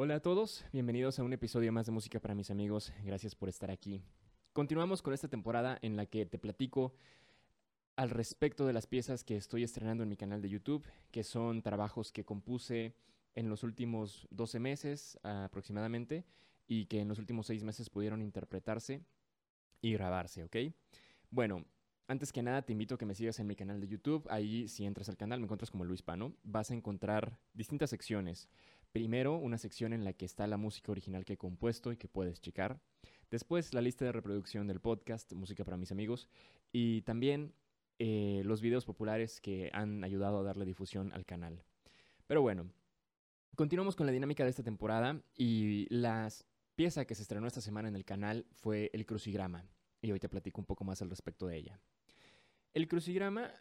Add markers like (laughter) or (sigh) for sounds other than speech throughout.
Hola a todos, bienvenidos a un episodio más de Música para mis amigos. Gracias por estar aquí. Continuamos con esta temporada en la que te platico al respecto de las piezas que estoy estrenando en mi canal de YouTube, que son trabajos que compuse en los últimos 12 meses aproximadamente y que en los últimos 6 meses pudieron interpretarse y grabarse, ¿ok? Bueno, antes que nada te invito a que me sigas en mi canal de YouTube. Ahí si entras al canal me encuentras como Luis Pano. Vas a encontrar distintas secciones. Primero, una sección en la que está la música original que he compuesto y que puedes checar. Después, la lista de reproducción del podcast, Música para mis amigos. Y también eh, los videos populares que han ayudado a darle difusión al canal. Pero bueno, continuamos con la dinámica de esta temporada y la pieza que se estrenó esta semana en el canal fue El Crucigrama. Y hoy te platico un poco más al respecto de ella. El Crucigrama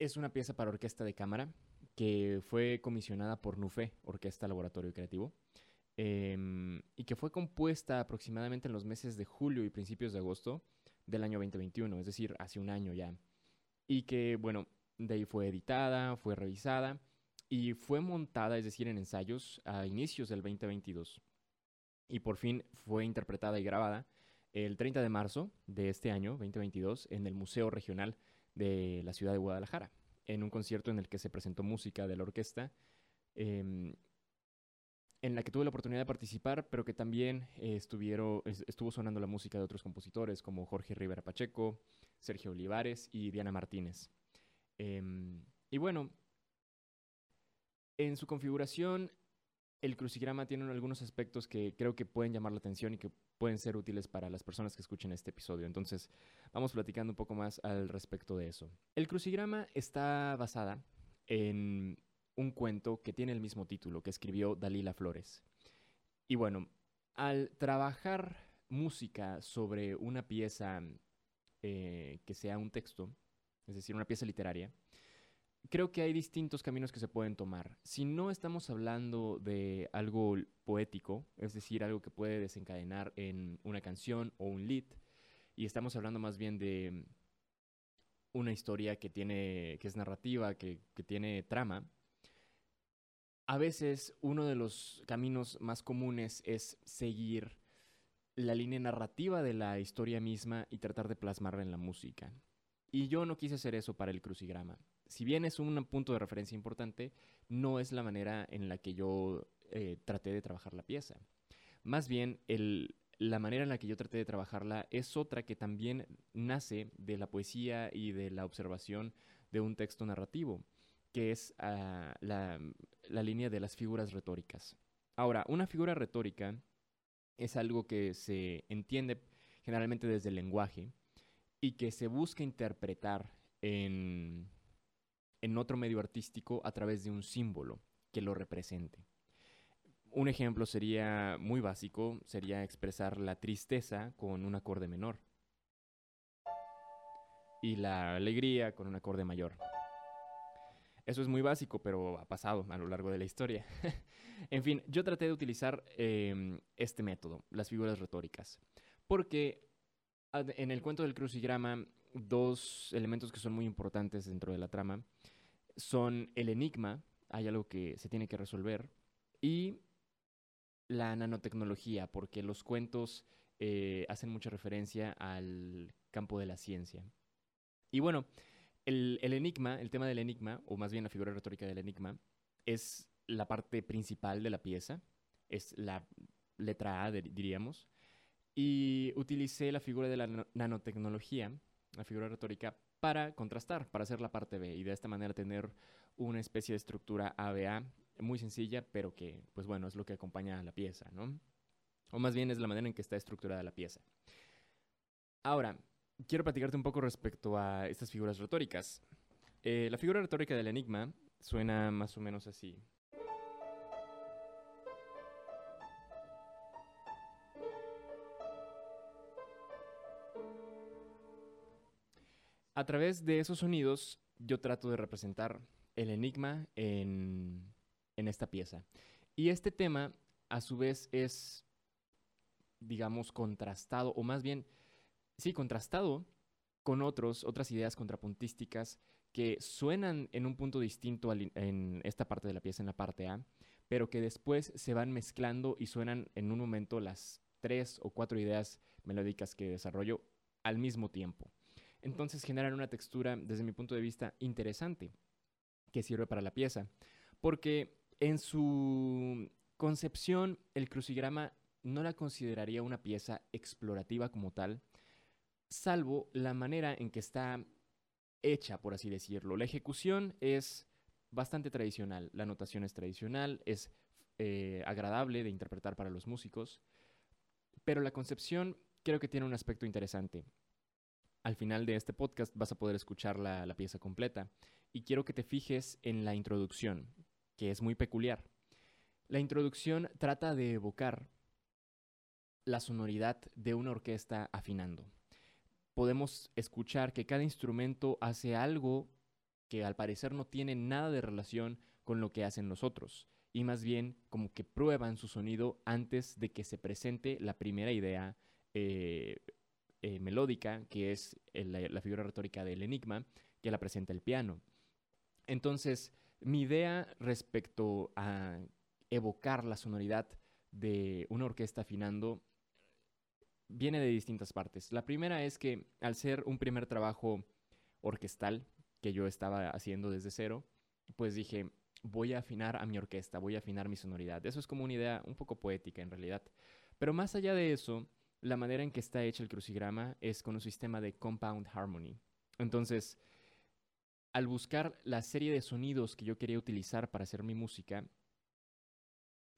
es una pieza para orquesta de cámara que fue comisionada por NUFE, Orquesta Laboratorio Creativo, em, y que fue compuesta aproximadamente en los meses de julio y principios de agosto del año 2021, es decir, hace un año ya. Y que, bueno, de ahí fue editada, fue revisada y fue montada, es decir, en ensayos a inicios del 2022. Y por fin fue interpretada y grabada el 30 de marzo de este año, 2022, en el Museo Regional de la ciudad de Guadalajara en un concierto en el que se presentó música de la orquesta, em, en la que tuve la oportunidad de participar, pero que también estuvieron, estuvo sonando la música de otros compositores como Jorge Rivera Pacheco, Sergio Olivares y Diana Martínez. Em, y bueno, en su configuración, el crucigrama tiene algunos aspectos que creo que pueden llamar la atención y que pueden ser útiles para las personas que escuchen este episodio. Entonces, vamos platicando un poco más al respecto de eso. El crucigrama está basada en un cuento que tiene el mismo título, que escribió Dalila Flores. Y bueno, al trabajar música sobre una pieza eh, que sea un texto, es decir, una pieza literaria, creo que hay distintos caminos que se pueden tomar. Si no estamos hablando de algo poético, es decir, algo que puede desencadenar en una canción o un lead, y estamos hablando más bien de una historia que tiene, que es narrativa, que, que tiene trama, a veces uno de los caminos más comunes es seguir la línea narrativa de la historia misma y tratar de plasmarla en la música. Y yo no quise hacer eso para el crucigrama si bien es un punto de referencia importante, no es la manera en la que yo eh, traté de trabajar la pieza. Más bien, la manera en la que yo traté de trabajarla es otra que también nace de la poesía y de la observación de un texto narrativo, que es ah, la, la línea de las figuras retóricas. Ahora, una figura retórica es algo que se entiende generalmente desde el lenguaje y que se busca interpretar en en otro medio artístico a través de un símbolo que lo represente. Un ejemplo sería muy básico, sería expresar la tristeza con un acorde menor y la alegría con un acorde mayor. Eso es muy básico, pero ha pasado a lo largo de la historia. (laughs) en fin, yo traté de utilizar em, este método, las figuras retóricas, porque en el cuento del crucigrama, dos elementos que son muy importantes dentro de la trama son el enigma, hay algo que se tiene que resolver, y la nanotecnología, porque los cuentos eh, hacen mucha referencia al campo de la ciencia. Y bueno, el, enigma, el tema del enigma, o más bien la figura retórica del enigma, es la parte principal de la pieza, es la letra A, diríamos, y utilicé la figura de la nanotecnología, la figura retórica, para contrastar, para hacer la parte B y de esta manera tener una especie de estructura ABA muy sencilla, pero que, pues bueno, es lo que acompaña a la pieza, ¿no? O más bien es la manera en que está estructurada la pieza. Ahora, quiero platicarte un poco respecto a estas figuras retóricas. Eh, la figura retórica del enigma suena más o menos así. A través de esos sonidos yo trato de representar el enigma en, esta pieza. Y este tema, a su vez, es, digamos, contrastado, o más bien, sí, contrastado con otros, otras ideas contrapuntísticas que suenan en un punto distinto en esta parte de la pieza, en la parte A, pero que después se van mezclando y suenan en un momento las tres o cuatro ideas melódicas que desarrollo al mismo tiempo. Entonces generan una textura, desde mi punto de vista, interesante, que sirve para la pieza, porque en su concepción el crucigrama no la consideraría una pieza explorativa como tal, salvo la manera en que está hecha, por así decirlo. La ejecución es bastante tradicional, la notación es tradicional, es eh, agradable de interpretar para los músicos, pero la concepción creo que tiene un aspecto interesante. Al final de este podcast vas a poder escuchar la, la pieza completa y quiero que te fijes en la introducción, que es muy peculiar. La introducción trata de evocar la sonoridad de una orquesta afinando. Podemos escuchar que cada instrumento hace algo que al parecer no tiene nada de relación con lo que hacen los otros, y más bien como que prueban su sonido antes de que se presente la primera idea eh, eh, melódica, que es la figura retórica del enigma, que la presenta el piano. Entonces, mi idea respecto a evocar la sonoridad de una orquesta afinando viene de distintas partes. La primera es que al ser un primer trabajo orquestal que yo estaba haciendo desde cero, pues dije, voy a afinar a mi orquesta, voy a afinar mi sonoridad. Eso es como una idea un poco poética en realidad. Pero más allá de eso, la manera en que está hecho el crucigrama es con un sistema de compound harmony. Entonces, al buscar la serie de sonidos que yo quería utilizar para hacer mi música,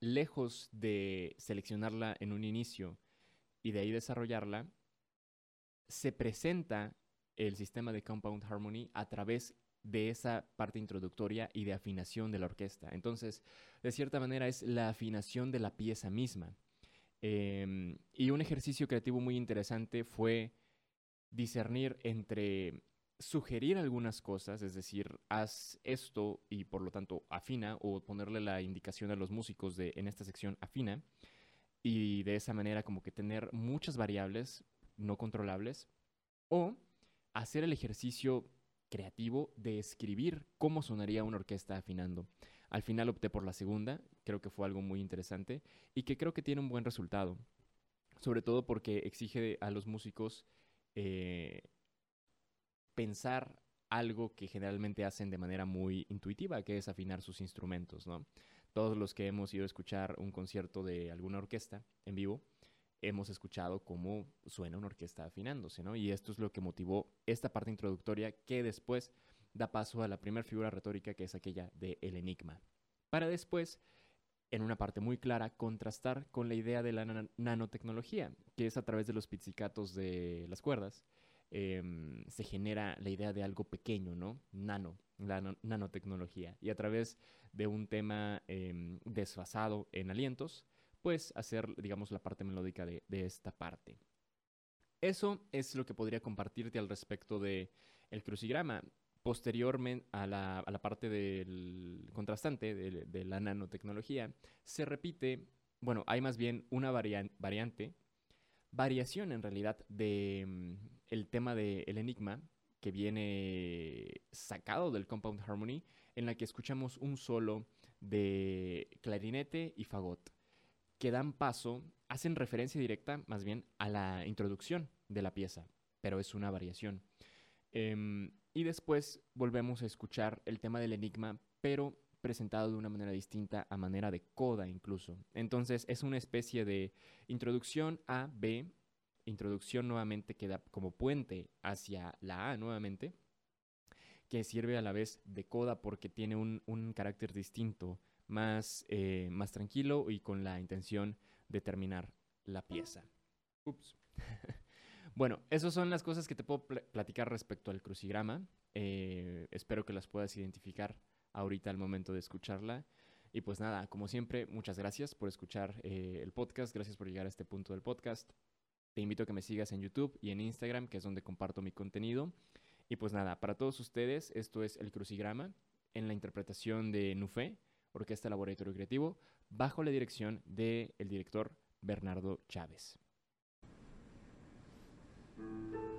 lejos de seleccionarla en un inicio y de ahí desarrollarla, se presenta el sistema de compound harmony a través de esa parte introductoria y de afinación de la orquesta. Entonces, de cierta manera es la afinación de la pieza misma. Em, y un ejercicio creativo muy interesante fue discernir entre sugerir algunas cosas, es decir, haz esto y por lo tanto afina, o ponerle la indicación a los músicos de en esta sección afina, y de esa manera como que tener muchas variables no controlables, o hacer el ejercicio creativo de escribir cómo sonaría una orquesta afinando. Al final opté por la segunda, creo que fue algo muy interesante y que creo que tiene un buen resultado, sobre todo porque exige a los músicos eh, pensar algo que generalmente hacen de manera muy intuitiva, que es afinar sus instrumentos, ¿no? Todos los que hemos ido a escuchar un concierto de alguna orquesta en vivo, hemos escuchado cómo suena una orquesta afinándose, ¿no? Y esto es lo que motivó esta parte introductoria que después da paso a la primera figura retórica que es aquella de el enigma. Para después, en una parte muy clara, contrastar con la idea de la nanotecnología, que es a través de los pizzicatos de las cuerdas, em, se genera la idea de algo pequeño, ¿no? Nano, la nanotecnología. Y a través de un tema em, desfasado en alientos, pues hacer, digamos, la parte melódica de, esta parte. Eso es lo que podría compartirte al respecto de el crucigrama. Posteriormente a la, parte del contrastante de, la nanotecnología, se repite, bueno, hay más bien una variante, variación en realidad de mm, tema del enigma que viene sacado del Compound Harmony, en la que escuchamos un solo de clarinete y fagot que dan paso, hacen referencia directa más bien a la introducción de la pieza, pero es una variación. Em, y después volvemos a escuchar el tema del enigma, pero presentado de una manera distinta, a manera de coda incluso. Entonces es una especie de introducción a B, introducción nuevamente que da como puente hacia la A nuevamente, que sirve a la vez de coda porque tiene un, un carácter distinto más, eh, más tranquilo y con la intención de terminar la pieza. Ups. (laughs) bueno, esas son las cosas que te puedo platicar respecto al crucigrama. Eh, espero que las puedas identificar ahorita al momento de escucharla. Y pues nada, como siempre, muchas gracias por escuchar eh, el podcast, gracias por llegar a este punto del podcast. Te invito a que me sigas en YouTube y en Instagram, que es donde comparto mi contenido. Y pues nada, para todos ustedes, esto es el crucigrama en la interpretación de Nufé Orquesta Laboratorio Creativo, bajo la dirección del director Bernardo Chávez. Thank you.